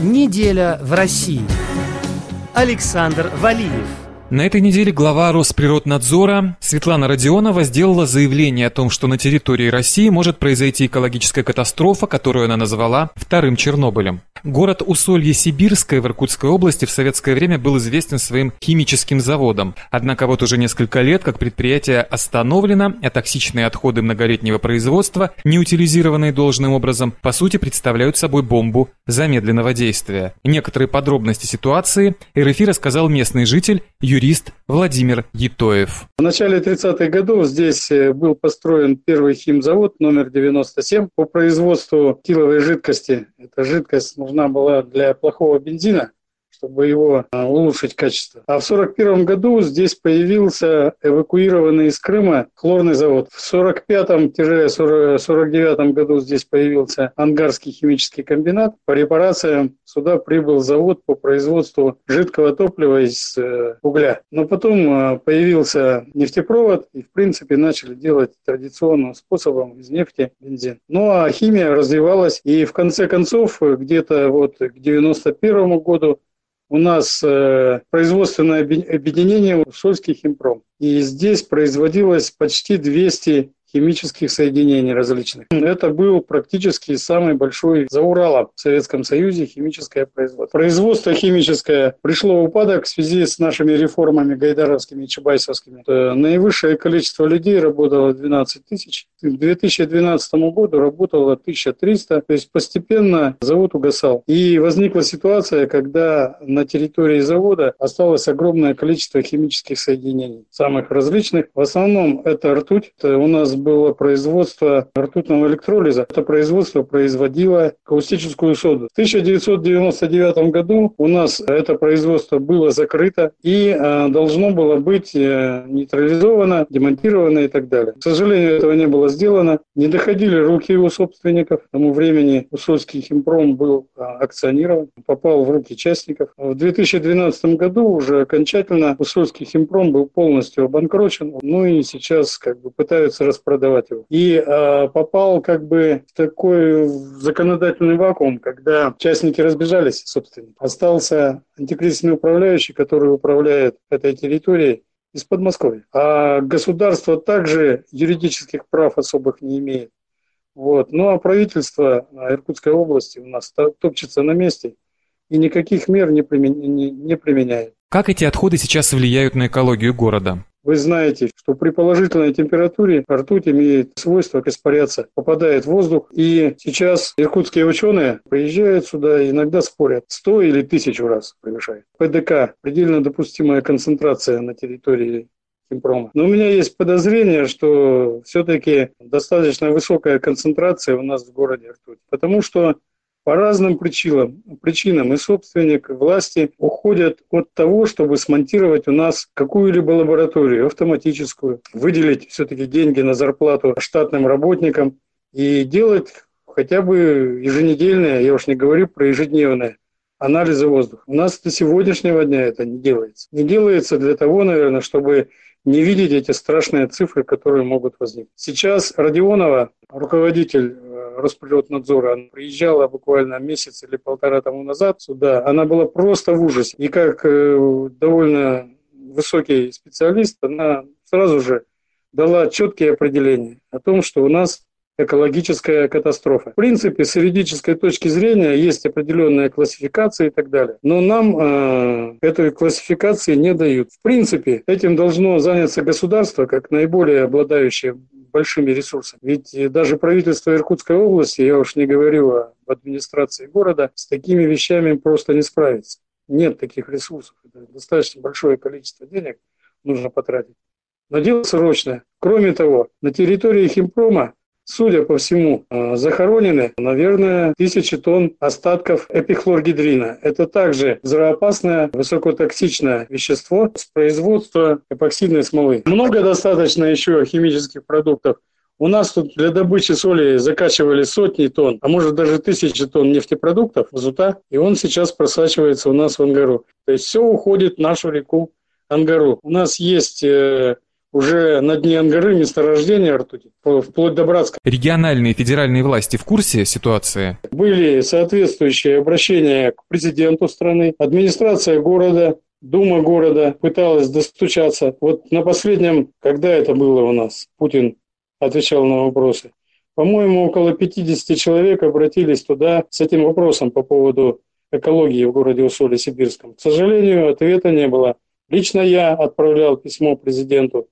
Неделя в России. Александр Валиев. На этой неделе глава Росприроднадзора Светлана Родионова сделала заявление о том, что на территории России может произойти экологическая катастрофа, которую она назвала «вторым Чернобылем». Город Усолье-Сибирское в Иркутской области в советское время был известен своим химическим заводом. Однако вот уже несколько лет как предприятие остановлено, а токсичные отходы многолетнего производства, не утилизированные должным образом, по сути представляют собой бомбу замедленного действия. Некоторые подробности ситуации РФИ рассказал местный житель, юрист Владимир Етоев. В начале 30-х годов здесь э, был построен первый химзавод номер 97 по производству тиловой жидкости. Эта жидкость нужна была для плохого бензина, чтобы его а, улучшить качество. А в 1941 году здесь появился эвакуированный из Крыма хлорный завод. В 1945-1949 году здесь появился Ангарский химический комбинат. По репарациям сюда прибыл завод по производству жидкого топлива из э, угля. Но потом а, появился нефтепровод, и в принципе начали делать традиционным способом из нефти бензин. Ну а химия развивалась, и в конце концов где-то вот к 1991 году у нас э, производственное объединение Усольский химпром. И здесь производилось почти 200 химических соединений различных. Это был практически самый большой за Уралом в Советском Союзе химическое производство. Производство химическое пришло в упадок в связи с нашими реформами гайдаровскими и чебайсовскими. Э, наивысшее количество людей работало 12 тысяч. К 2012 году работало 1300. То есть постепенно завод угасал. И возникла ситуация, когда на территории завода осталось огромное количество химических соединений, самых различных. В основном это ртуть. Это у нас было производство ртутного электролиза. Это производство производило каустическую соду. В 1999 году у нас это производство было закрыто и э, должно было быть э, нейтрализовано, демонтировано и так далее. К сожалению, этого не было сделано. Не доходили руки у собственников. К тому времени Усольский химпром был э, акционирован, попал в руки частников. В 2012 году уже окончательно Усольский химпром был полностью обанкрочен. Ну и сейчас как бы пытаются распродать продавать его. И э, попал как бы в такой законодательный вакуум, когда частники разбежались, собственно. Остался антикризисный управляющий, который управляет этой территорией из Подмосковья. А государство также юридических прав особых не имеет. Вот. Ну а правительство Иркутской области у нас топчется на месте и никаких мер не, применяет. Как эти отходы сейчас влияют на экологию города? Вы знаете, что при положительной температуре ртуть имеет свойство испаряться, попадает в воздух. И сейчас иркутские ученые приезжают сюда и иногда спорят, 100 или тысячу раз превышает. ПДК – предельно допустимая концентрация на территории химпрома. Но у меня есть подозрение, что все-таки достаточно высокая концентрация у нас в городе ртуть. Потому что по разным причинам, причинам и собственник, власти уходят от того, чтобы смонтировать у нас какую-либо лабораторию автоматическую, выделить все-таки деньги на зарплату штатным работникам и делать хотя бы еженедельные, я уж не говорю про ежедневные, анализы воздуха. У нас до сегодняшнего дня это не делается. Не делается для того, наверное, чтобы не видеть эти страшные цифры, которые могут возникнуть. Сейчас Родионова, руководитель Росприроднадзора, она приезжала буквально месяц или полтора тому назад сюда, она была просто в ужасе. И как э, довольно высокий специалист, она сразу же дала четкие определения о том, что у нас экологическая катастрофа. В принципе, с юридической точки зрения есть определенная классификация и так далее. Но нам э, этой классификации не дают. В принципе, этим должно заняться государство, как наиболее обладающее большими ресурсами. Ведь даже правительство Иркутской области, я уж не говорю об администрации города, с такими вещами просто не справится. Нет таких ресурсов. Это достаточно большое количество денег нужно потратить. Но дело срочное. Кроме того, на территории химпрома судя по всему, э, захоронены, наверное, тысячи тонн остатков эпихлоргидрина. Это также взрывоопасное, высокотоксичное вещество с производства эпоксидной смолы. Много достаточно еще химических продуктов. У нас тут для добычи соли закачивали сотни тонн, а может даже тысячи тонн нефтепродуктов, зута, и он сейчас просачивается у нас в Ангару. То есть все уходит в нашу реку Ангару. У нас есть э, уже на дне Ангары месторождения ртути, вплоть до Братска. Региональные и федеральные власти в курсе ситуации? Были соответствующие обращения к президенту страны, администрация города, Дума города пыталась достучаться. Вот на последнем, когда это было у нас, Путин отвечал на вопросы. По-моему, около 50 человек обратились туда с этим вопросом по поводу экологии в городе Усоле-Сибирском. К сожалению, ответа не было. Лично я отправлял письмо президенту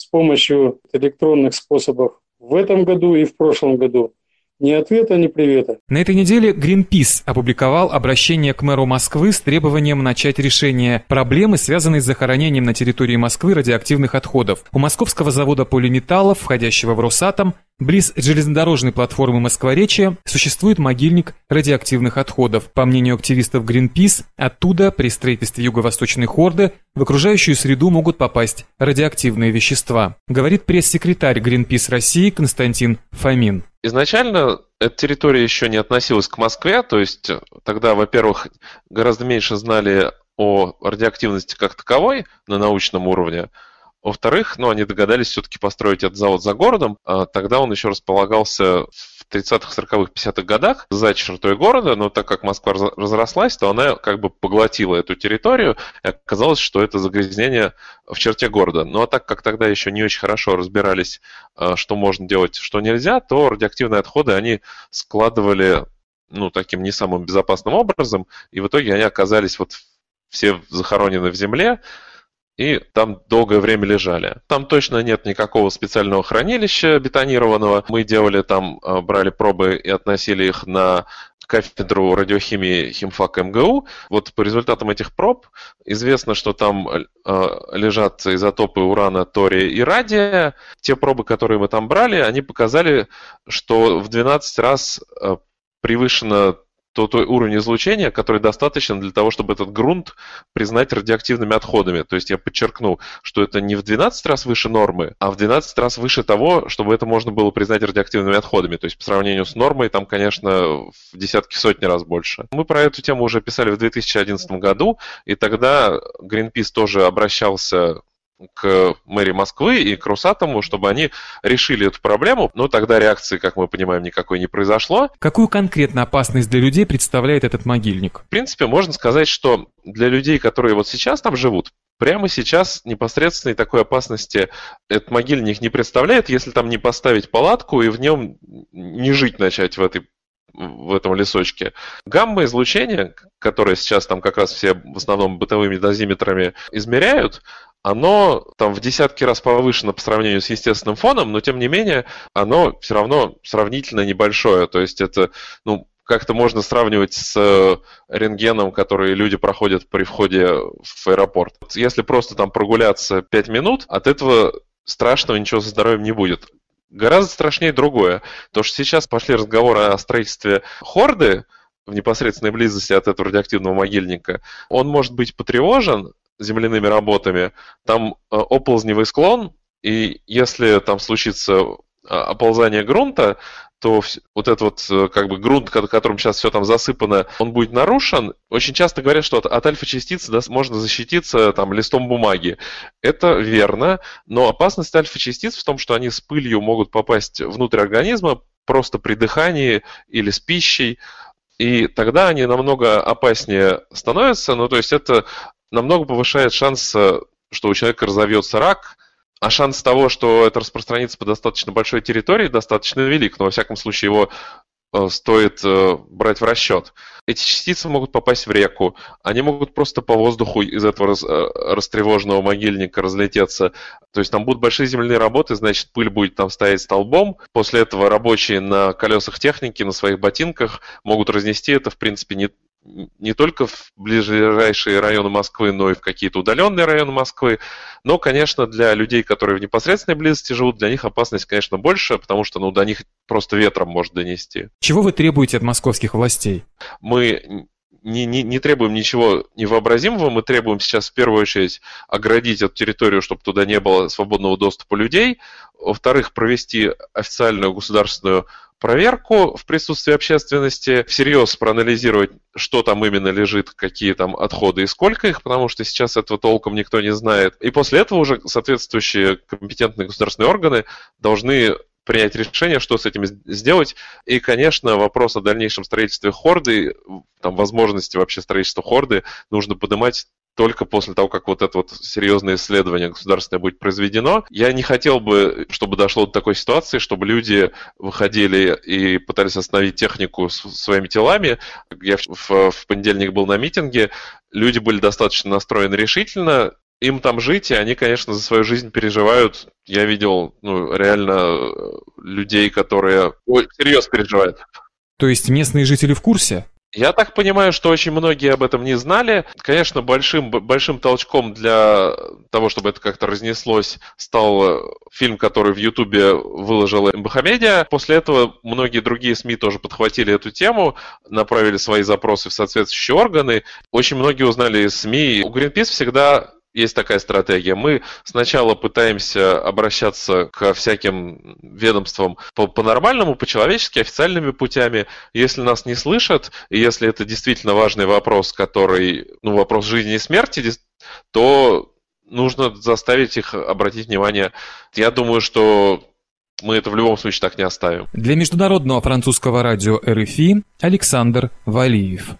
с помощью электронных способов в этом году и в прошлом году. Ни ответа, ни привета. На этой неделе Greenpeace опубликовал обращение к мэру Москвы с требованием начать решение проблемы, связанной с захоронением на территории Москвы радиоактивных отходов. У московского завода полиметаллов, входящего в Росатом, Близ железнодорожной платформы Москворечья существует могильник радиоактивных отходов. По мнению активистов Greenpeace, оттуда при строительстве юго-восточной хорды в окружающую среду могут попасть радиоактивные вещества, говорит пресс-секретарь Greenpeace России Константин Фомин. Изначально эта территория еще не относилась к Москве, то есть тогда, во-первых, гораздо меньше знали о радиоактивности как таковой на научном уровне, во-вторых, ну, они догадались все-таки построить этот завод за городом. А тогда он еще располагался в 30-х, 40-х, 50-х годах за чертой города, но так как Москва разрослась, то она как бы поглотила эту территорию, и оказалось, что это загрязнение в черте города. Ну а так как тогда еще не очень хорошо разбирались, а, что можно делать, что нельзя, то радиоактивные отходы они складывали ну, таким не самым безопасным образом, и в итоге они оказались вот все захоронены в земле, и там долгое время лежали. Там точно нет никакого специального хранилища бетонированного. Мы делали там, э, брали пробы и относили их на кафедру радиохимии химфак МГУ. Вот по результатам этих проб известно, что там э, лежат изотопы урана, тория и радия. Те пробы, которые мы там брали, они показали, что в 12 раз э, превышено то той уровень излучения, который достаточно для того, чтобы этот грунт признать радиоактивными отходами. То есть я подчеркну, что это не в 12 раз выше нормы, а в 12 раз выше того, чтобы это можно было признать радиоактивными отходами. То есть по сравнению с нормой там, конечно, в десятки сотни раз больше. Мы про эту тему уже писали в 2011 году, и тогда Greenpeace тоже обращался к мэрии Москвы и к Росатому, чтобы они решили эту проблему. Но тогда реакции, как мы понимаем, никакой не произошло. Какую конкретно опасность для людей представляет этот могильник? В принципе, можно сказать, что для людей, которые вот сейчас там живут, прямо сейчас непосредственной такой опасности этот могильник не представляет, если там не поставить палатку и в нем не жить начать в этой в этом лесочке. Гамма-излучение, которое сейчас там как раз все в основном бытовыми дозиметрами измеряют, оно там в десятки раз повышено по сравнению с естественным фоном, но тем не менее оно все равно сравнительно небольшое. То есть это, ну, как-то можно сравнивать с э, рентгеном, который люди проходят при входе в аэропорт. Если просто там прогуляться 5 минут, от этого страшного ничего со здоровьем не будет. Гораздо страшнее другое. То, что сейчас пошли разговоры о строительстве хорды, в непосредственной близости от этого радиоактивного могильника, он может быть потревожен, земляными работами, там э, оползневый склон, и если там случится э, оползание грунта, то вот этот вот э, как бы грунт, которым сейчас все там засыпано, он будет нарушен. Очень часто говорят, что от, от альфа-частиц да, можно защититься там листом бумаги. Это верно, но опасность альфа-частиц в том, что они с пылью могут попасть внутрь организма просто при дыхании или с пищей. И тогда они намного опаснее становятся. Ну, то есть это намного повышает шанс, э, что у человека разовьется рак, а шанс того, что это распространится по достаточно большой территории, достаточно велик, но во всяком случае его э, стоит э, брать в расчет. Эти частицы могут попасть в реку, они могут просто по воздуху из этого растревоженного могильника разлететься. То есть там будут большие земляные работы, значит пыль будет там стоять столбом. После этого рабочие на колесах техники, на своих ботинках могут разнести это, в принципе, не, не только в ближайшие районы Москвы, но и в какие-то удаленные районы Москвы. Но, конечно, для людей, которые в непосредственной близости живут, для них опасность, конечно, больше, потому что ну, до них просто ветром может донести. Чего вы требуете от московских властей? Мы не, не, не требуем ничего невообразимого, мы требуем сейчас в первую очередь оградить эту территорию, чтобы туда не было свободного доступа людей, во-вторых, провести официальную государственную проверку в присутствии общественности, всерьез проанализировать, что там именно лежит, какие там отходы и сколько их, потому что сейчас этого толком никто не знает. И после этого уже соответствующие компетентные государственные органы должны принять решение, что с этим сделать. И, конечно, вопрос о дальнейшем строительстве хорды, там, возможности вообще строительства хорды нужно поднимать только после того, как вот это вот серьезное исследование государственное будет произведено. Я не хотел бы, чтобы дошло до такой ситуации, чтобы люди выходили и пытались остановить технику своими телами. Я в, в понедельник был на митинге, люди были достаточно настроены решительно, им там жить, и они, конечно, за свою жизнь переживают. Я видел, ну, реально людей, которые ой, серьезно переживают. То есть местные жители в курсе? Я так понимаю, что очень многие об этом не знали. Конечно, большим, большим толчком для того, чтобы это как-то разнеслось, стал фильм, который в Ютубе выложила МБХ После этого многие другие СМИ тоже подхватили эту тему, направили свои запросы в соответствующие органы. Очень многие узнали из СМИ. У Greenpeace всегда есть такая стратегия. Мы сначала пытаемся обращаться к всяким ведомствам по-нормальному, по по-человечески, официальными путями. Если нас не слышат, и если это действительно важный вопрос, который, ну, вопрос жизни и смерти, то нужно заставить их обратить внимание. Я думаю, что мы это в любом случае так не оставим. Для международного французского радио РФИ Александр Валиев.